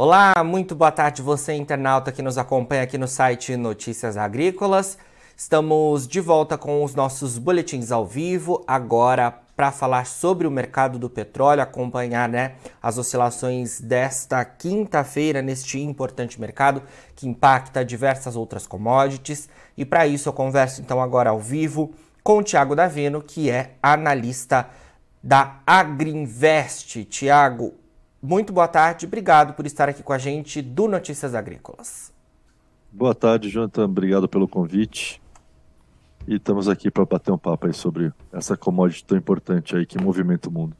Olá, muito boa tarde você internauta que nos acompanha aqui no site Notícias Agrícolas. Estamos de volta com os nossos boletins ao vivo, agora para falar sobre o mercado do petróleo, acompanhar né, as oscilações desta quinta-feira neste importante mercado que impacta diversas outras commodities. E para isso eu converso então agora ao vivo com o Tiago Davino, que é analista da Agriinvest. Tiago, muito boa tarde, obrigado por estar aqui com a gente do Notícias Agrícolas. Boa tarde, Jonathan, obrigado pelo convite. E estamos aqui para bater um papo aí sobre essa commodity tão importante aí que movimenta o mundo.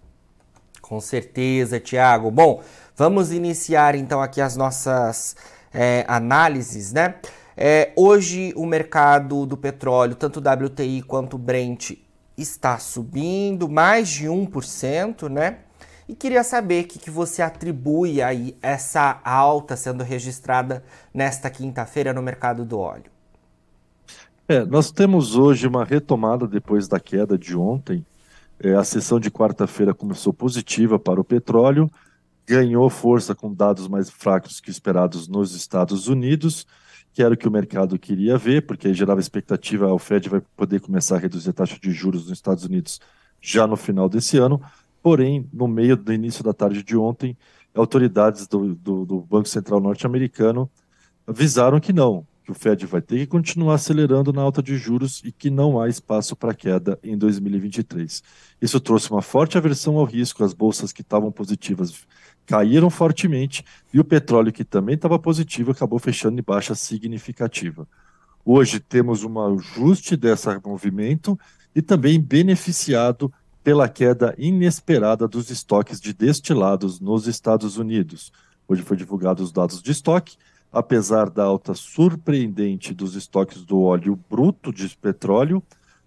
Com certeza, Tiago. Bom, vamos iniciar então aqui as nossas é, análises, né? É, hoje o mercado do petróleo, tanto WTI quanto Brent, está subindo mais de 1%, né? E queria saber o que, que você atribui aí essa alta sendo registrada nesta quinta-feira no mercado do óleo. É, nós temos hoje uma retomada depois da queda de ontem. É, a sessão de quarta-feira começou positiva para o petróleo, ganhou força com dados mais fracos que esperados nos Estados Unidos, que era o que o mercado queria ver, porque gerava expectativa, o Fed vai poder começar a reduzir a taxa de juros nos Estados Unidos já no final desse ano. Porém, no meio do início da tarde de ontem, autoridades do, do, do Banco Central norte-americano avisaram que não, que o Fed vai ter que continuar acelerando na alta de juros e que não há espaço para queda em 2023. Isso trouxe uma forte aversão ao risco, as bolsas que estavam positivas caíram fortemente e o petróleo, que também estava positivo, acabou fechando em baixa significativa. Hoje temos um ajuste desse movimento e também beneficiado pela queda inesperada dos estoques de destilados nos Estados Unidos. Hoje foi divulgados os dados de estoque, apesar da alta surpreendente dos estoques do óleo bruto de petróleo,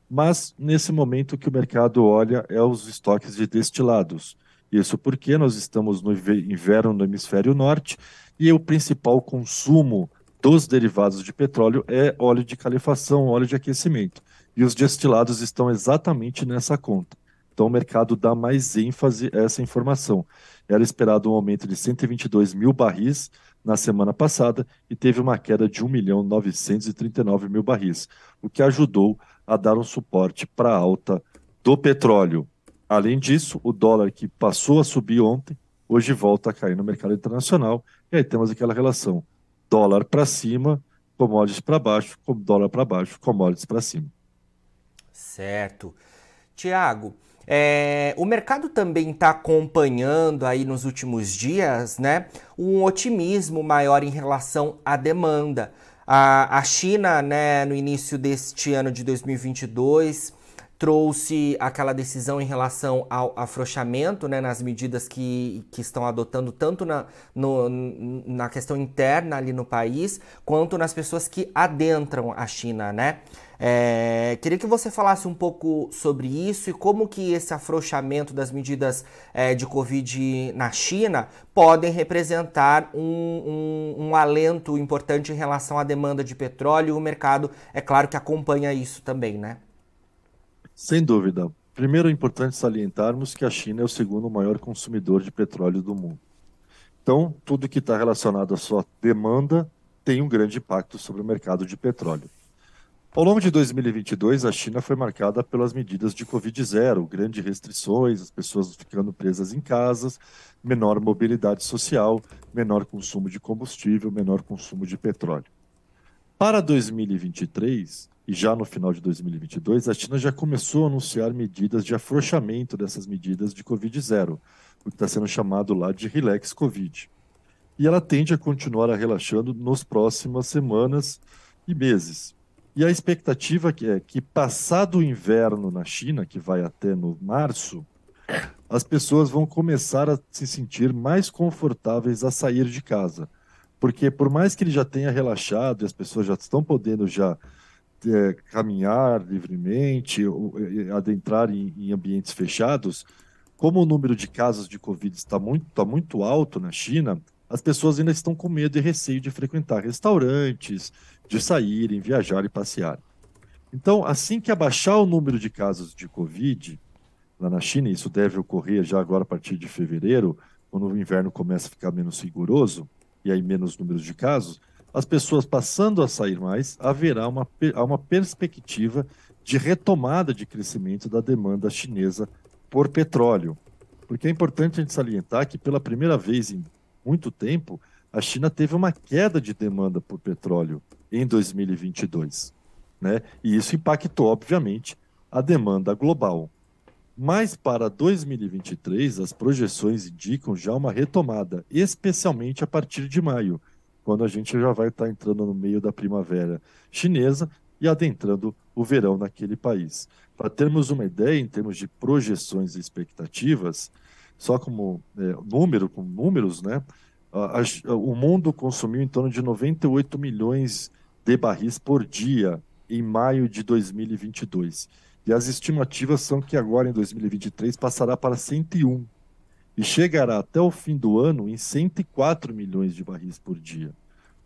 mas nesse momento que o mercado olha é os estoques de destilados. Isso porque nós estamos no inverno no hemisfério norte e o principal consumo dos derivados de petróleo é óleo de calefação, óleo de aquecimento. E os destilados estão exatamente nessa conta. Então o mercado dá mais ênfase a essa informação. Era esperado um aumento de 122 mil barris na semana passada e teve uma queda de 1 milhão 939 mil barris, o que ajudou a dar um suporte para a alta do petróleo. Além disso, o dólar que passou a subir ontem, hoje volta a cair no mercado internacional, e aí temos aquela relação: dólar para cima, commodities para baixo, dólar para baixo, commodities para cima. Certo. Tiago, é, o mercado também está acompanhando aí nos últimos dias, né, um otimismo maior em relação à demanda. A, a China, né, no início deste ano de 2022, trouxe aquela decisão em relação ao afrouxamento né, nas medidas que, que estão adotando, tanto na, no, na questão interna ali no país, quanto nas pessoas que adentram a China, né? É, queria que você falasse um pouco sobre isso e como que esse afrouxamento das medidas é, de Covid na China podem representar um, um, um alento importante em relação à demanda de petróleo o mercado, é claro que acompanha isso também, né? Sem dúvida. Primeiro é importante salientarmos que a China é o segundo maior consumidor de petróleo do mundo. Então, tudo que está relacionado à sua demanda tem um grande impacto sobre o mercado de petróleo. Ao longo de 2022, a China foi marcada pelas medidas de Covid-0, grandes restrições, as pessoas ficando presas em casas, menor mobilidade social, menor consumo de combustível, menor consumo de petróleo. Para 2023, e já no final de 2022, a China já começou a anunciar medidas de afrouxamento dessas medidas de Covid-0, o que está sendo chamado lá de Relax Covid. E ela tende a continuar relaxando nas próximas semanas e meses. E a expectativa é que, passado o inverno na China, que vai até no março, as pessoas vão começar a se sentir mais confortáveis a sair de casa. Porque por mais que ele já tenha relaxado e as pessoas já estão podendo já é, caminhar livremente, ou, adentrar em, em, ambientes fechados, como o número de casos de Covid está muito, está muito alto na China, as pessoas ainda estão com medo e receio de frequentar restaurantes, de saírem, viajar e passear. Então, assim que abaixar o número de casos de Covid lá na China, isso deve ocorrer já agora a partir de fevereiro, quando o inverno começa a ficar menos rigoroso, e aí menos números de casos, as pessoas passando a sair mais, haverá uma, uma perspectiva de retomada de crescimento da demanda chinesa por petróleo. Porque é importante a gente salientar que, pela primeira vez em muito tempo, a China teve uma queda de demanda por petróleo em 2022. Né? E isso impactou, obviamente, a demanda global. Mas para 2023, as projeções indicam já uma retomada, especialmente a partir de maio, quando a gente já vai estar entrando no meio da primavera chinesa e adentrando o verão naquele país. Para termos uma ideia em termos de projeções e expectativas, só como é, número, com números, né? A, a, o mundo consumiu em torno de 98 milhões de barris por dia em maio de 2022. E as estimativas são que agora em 2023 passará para 101 e chegará até o fim do ano em 104 milhões de barris por dia,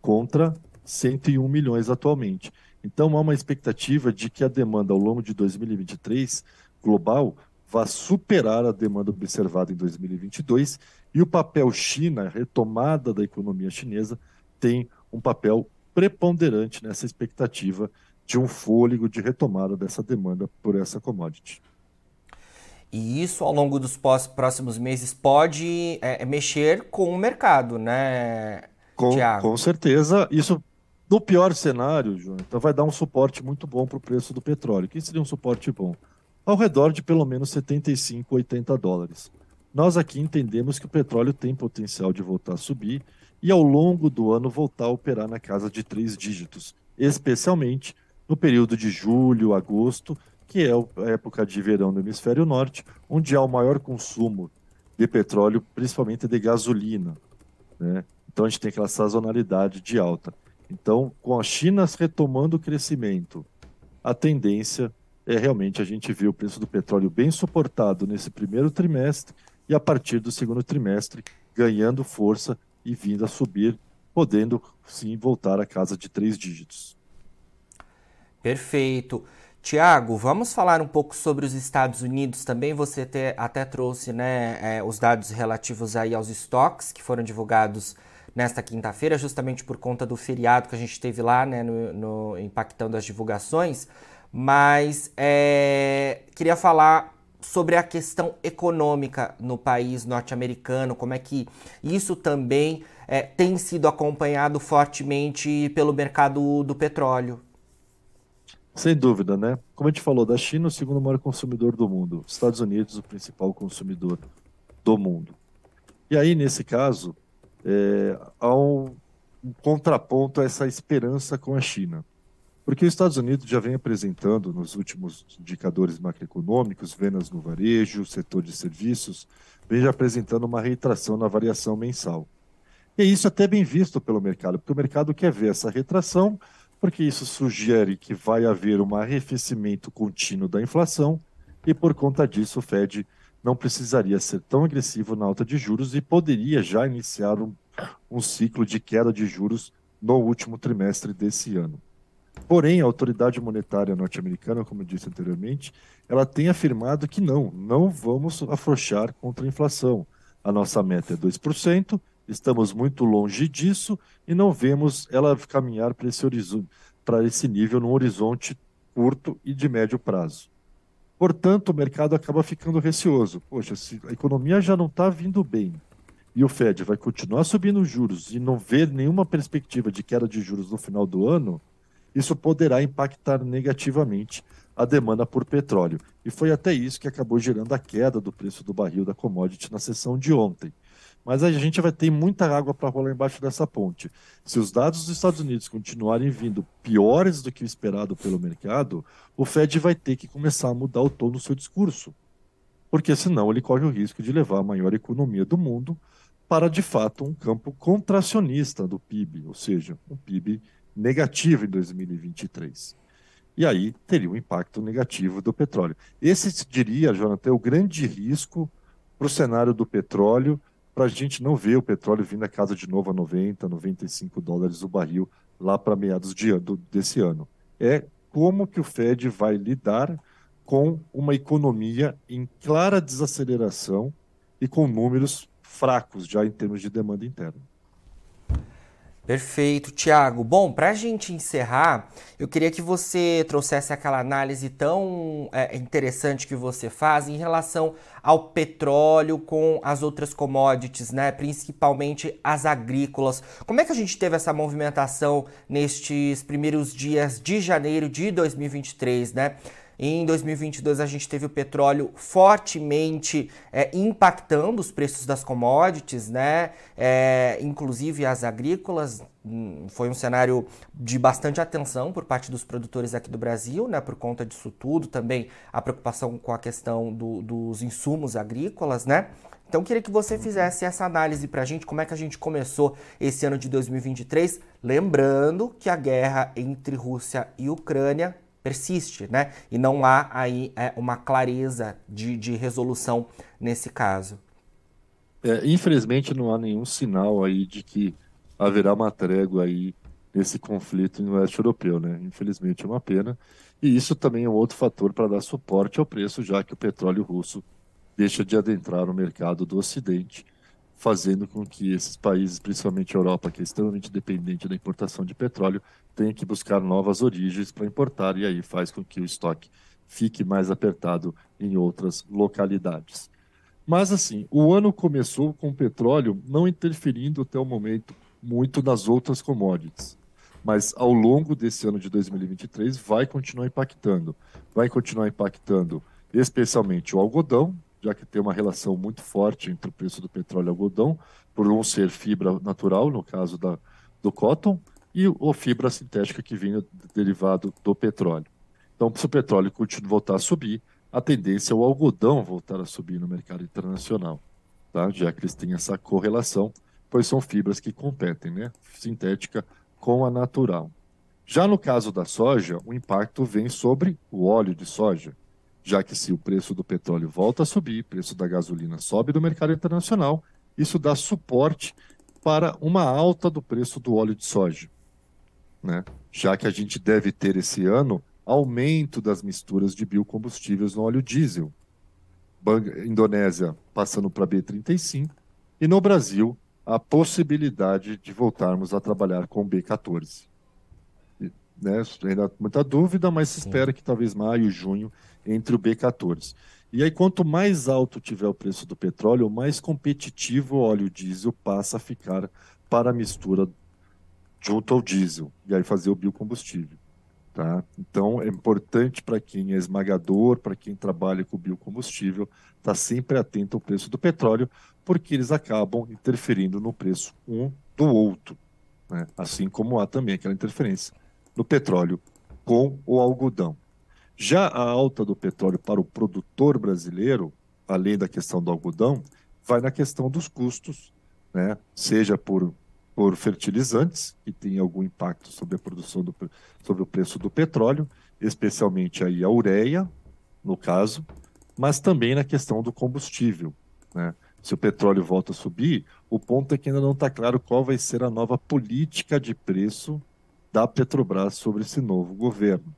contra 101 milhões atualmente. Então há uma expectativa de que a demanda ao longo de 2023 global vá superar a demanda observada em 2022 e o papel China, retomada da economia chinesa, tem um papel preponderante nessa expectativa de um fôlego de retomada dessa demanda por essa commodity. E isso, ao longo dos próximos meses, pode é, mexer com o mercado, né, com, Thiago? Com certeza. Isso, no pior cenário, João, então vai dar um suporte muito bom para o preço do petróleo. Que seria um suporte bom? Ao redor de pelo menos 75, 80 dólares. Nós aqui entendemos que o petróleo tem potencial de voltar a subir e, ao longo do ano, voltar a operar na casa de três dígitos, especialmente no período de julho, agosto, que é a época de verão no hemisfério norte, onde há o maior consumo de petróleo, principalmente de gasolina. Né? Então a gente tem aquela sazonalidade de alta. Então, com a China retomando o crescimento, a tendência é realmente a gente ver o preço do petróleo bem suportado nesse primeiro trimestre e a partir do segundo trimestre ganhando força e vindo a subir, podendo sim voltar à casa de três dígitos. Perfeito. Tiago, vamos falar um pouco sobre os Estados Unidos também. Você até trouxe né, é, os dados relativos aí aos estoques que foram divulgados nesta quinta-feira, justamente por conta do feriado que a gente teve lá, né, no, no impactando as divulgações. Mas é, queria falar sobre a questão econômica no país norte-americano, como é que isso também é, tem sido acompanhado fortemente pelo mercado do petróleo. Sem dúvida, né? Como a gente falou, da China, o segundo maior consumidor do mundo, Estados Unidos, o principal consumidor do mundo. E aí, nesse caso, é, há um, um contraponto a essa esperança com a China. Porque os Estados Unidos já vem apresentando, nos últimos indicadores macroeconômicos, vendas no varejo, setor de serviços, vem já apresentando uma retração na variação mensal. E isso é até bem visto pelo mercado, porque o mercado quer ver essa retração porque isso sugere que vai haver um arrefecimento contínuo da inflação e, por conta disso, o Fed não precisaria ser tão agressivo na alta de juros e poderia já iniciar um, um ciclo de queda de juros no último trimestre desse ano. Porém, a autoridade monetária norte-americana, como eu disse anteriormente, ela tem afirmado que não, não vamos afrouxar contra a inflação. A nossa meta é 2%, Estamos muito longe disso e não vemos ela caminhar para esse horizonte, para esse nível num horizonte curto e de médio prazo. Portanto, o mercado acaba ficando receoso. Poxa, se a economia já não está vindo bem e o Fed vai continuar subindo juros e não ver nenhuma perspectiva de queda de juros no final do ano, isso poderá impactar negativamente a demanda por petróleo. E foi até isso que acabou gerando a queda do preço do barril da commodity na sessão de ontem. Mas a gente vai ter muita água para rolar embaixo dessa ponte. Se os dados dos Estados Unidos continuarem vindo piores do que o esperado pelo mercado, o Fed vai ter que começar a mudar o tom do seu discurso. Porque senão ele corre o risco de levar a maior economia do mundo para, de fato, um campo contracionista do PIB, ou seja, um PIB negativo em 2023. E aí teria um impacto negativo do petróleo. Esse, diria, Jonathan, é o grande risco para o cenário do petróleo para a gente não ver o petróleo vindo a casa de novo a 90, 95 dólares o barril lá para meados de ano, desse ano. É como que o Fed vai lidar com uma economia em clara desaceleração e com números fracos já em termos de demanda interna. Perfeito, Tiago. Bom, para a gente encerrar, eu queria que você trouxesse aquela análise tão é, interessante que você faz em relação ao petróleo com as outras commodities, né? Principalmente as agrícolas. Como é que a gente teve essa movimentação nestes primeiros dias de janeiro de 2023, né? Em 2022, a gente teve o petróleo fortemente é, impactando os preços das commodities, né? É, inclusive as agrícolas. Hum, foi um cenário de bastante atenção por parte dos produtores aqui do Brasil, né? Por conta disso tudo, também a preocupação com a questão do, dos insumos agrícolas, né? Então, queria que você fizesse essa análise para a gente, como é que a gente começou esse ano de 2023, lembrando que a guerra entre Rússia e Ucrânia persiste, né? E não há aí é, uma clareza de, de resolução nesse caso. É, infelizmente não há nenhum sinal aí de que haverá uma trégua aí nesse conflito no oeste europeu, né? Infelizmente é uma pena. E isso também é um outro fator para dar suporte ao preço, já que o petróleo russo deixa de adentrar no mercado do Ocidente, fazendo com que esses países, principalmente a Europa, que é extremamente dependente da importação de petróleo, tem que buscar novas origens para importar e aí faz com que o estoque fique mais apertado em outras localidades. Mas assim, o ano começou com o petróleo não interferindo até o momento muito nas outras commodities. Mas ao longo desse ano de 2023 vai continuar impactando. Vai continuar impactando especialmente o algodão, já que tem uma relação muito forte entre o preço do petróleo e algodão, por um ser fibra natural, no caso da, do cotton, e o fibra sintética que vinha derivado do petróleo. Então, se o petróleo continuar voltar a subir, a tendência é o algodão voltar a subir no mercado internacional, tá? já que eles têm essa correlação, pois são fibras que competem, né? sintética com a natural. Já no caso da soja, o impacto vem sobre o óleo de soja, já que se o preço do petróleo volta a subir, o preço da gasolina sobe do mercado internacional, isso dá suporte para uma alta do preço do óleo de soja né? já que a gente deve ter esse ano aumento das misturas de biocombustíveis no óleo diesel. Bang Indonésia passando para B35 e no Brasil a possibilidade de voltarmos a trabalhar com B14. Né? Ainda muita dúvida, mas se espera que talvez maio, junho entre o B14. E aí, quanto mais alto tiver o preço do petróleo, mais competitivo o óleo diesel passa a ficar para a mistura junto ao diesel, e aí fazer o biocombustível. Tá? Então, é importante para quem é esmagador, para quem trabalha com biocombustível, estar tá sempre atento ao preço do petróleo, porque eles acabam interferindo no preço um do outro. Né? Assim como há também aquela interferência no petróleo com o algodão. Já a alta do petróleo para o produtor brasileiro, além da questão do algodão, vai na questão dos custos, né? seja por por fertilizantes, que tem algum impacto sobre a produção do, sobre o preço do petróleo, especialmente aí a ureia, no caso, mas também na questão do combustível. Né? Se o petróleo volta a subir, o ponto é que ainda não está claro qual vai ser a nova política de preço da Petrobras sobre esse novo governo.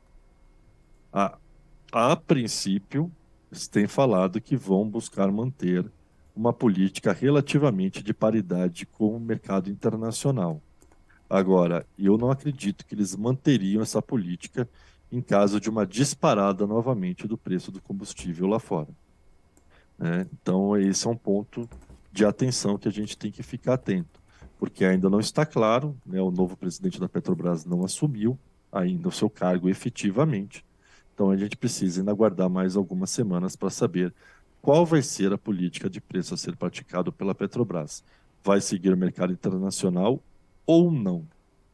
A, a princípio, eles têm falado que vão buscar manter uma política relativamente de paridade com o mercado internacional. Agora, eu não acredito que eles manteriam essa política em caso de uma disparada novamente do preço do combustível lá fora. Né? Então, esse é um ponto de atenção que a gente tem que ficar atento, porque ainda não está claro, né? o novo presidente da Petrobras não assumiu ainda o seu cargo efetivamente, então a gente precisa ainda aguardar mais algumas semanas para saber qual vai ser a política de preço a ser praticado pela Petrobras? Vai seguir o mercado internacional ou não?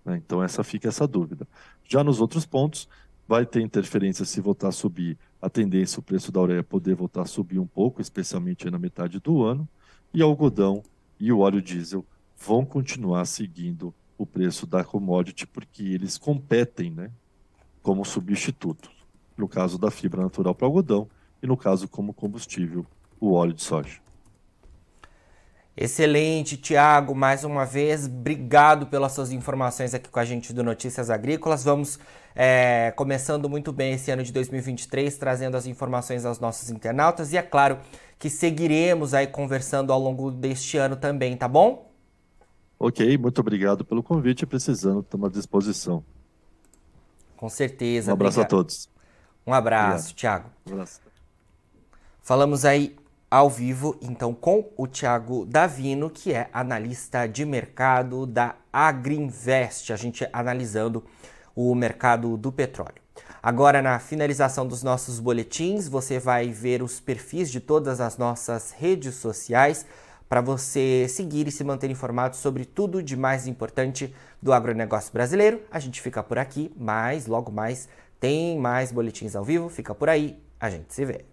Né? Então essa fica essa dúvida. Já nos outros pontos, vai ter interferência se voltar a subir, a tendência o preço da ureia poder voltar a subir um pouco, especialmente na metade do ano, e algodão e o óleo diesel vão continuar seguindo o preço da commodity porque eles competem, né, como substituto. No caso da fibra natural para algodão, e, no caso, como combustível, o óleo de soja. Excelente, Tiago. Mais uma vez, obrigado pelas suas informações aqui com a gente do Notícias Agrícolas. Vamos é, começando muito bem esse ano de 2023, trazendo as informações aos nossos internautas e é claro que seguiremos aí conversando ao longo deste ano também, tá bom? Ok, muito obrigado pelo convite. Precisando, estamos à disposição. Com certeza. Um abraço obrigado. a todos. Um abraço, Tiago. Um abraço. Falamos aí ao vivo, então, com o Tiago Davino, que é analista de mercado da Agriinvest. A gente analisando o mercado do petróleo. Agora, na finalização dos nossos boletins, você vai ver os perfis de todas as nossas redes sociais para você seguir e se manter informado sobre tudo de mais importante do agronegócio brasileiro. A gente fica por aqui, mas logo mais tem mais boletins ao vivo. Fica por aí, a gente se vê.